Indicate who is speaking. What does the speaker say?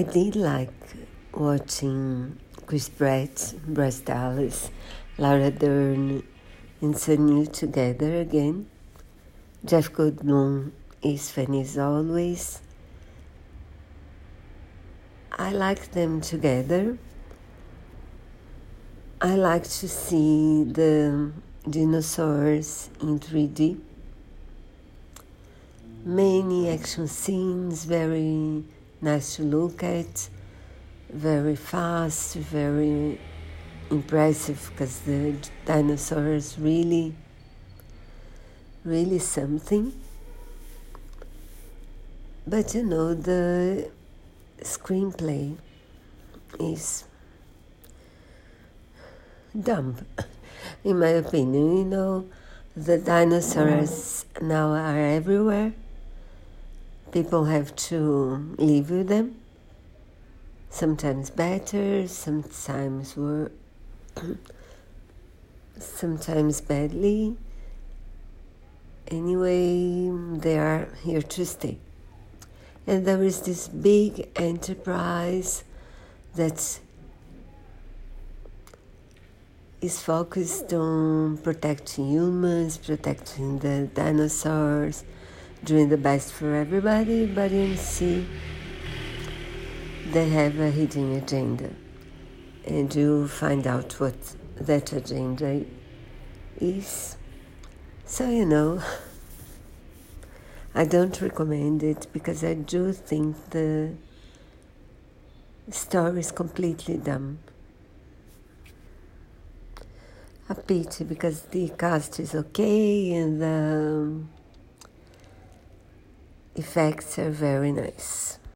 Speaker 1: I did like watching Chris Pratt, Bryce Dallas, Laura Dern, and Sam Neill together again. Jeff Goldblum is funny as always. I like them together. I like to see the dinosaurs in 3D. Many action scenes, very nice to look at, very fast, very impressive because the dinosaurs really, really something. But you know, the screenplay is dumb, in my opinion. You know, the dinosaurs now are everywhere. People have to live with them. Sometimes better, sometimes worse, sometimes badly. Anyway, they are here to stay. And there is this big enterprise that's is focused on protecting humans, protecting the dinosaurs, doing the best for everybody, but in see they have a hidden agenda. And you find out what that agenda is. So, you know, I don't recommend it because I do think the story is completely dumb a pity because the cast is okay and the effects are very nice.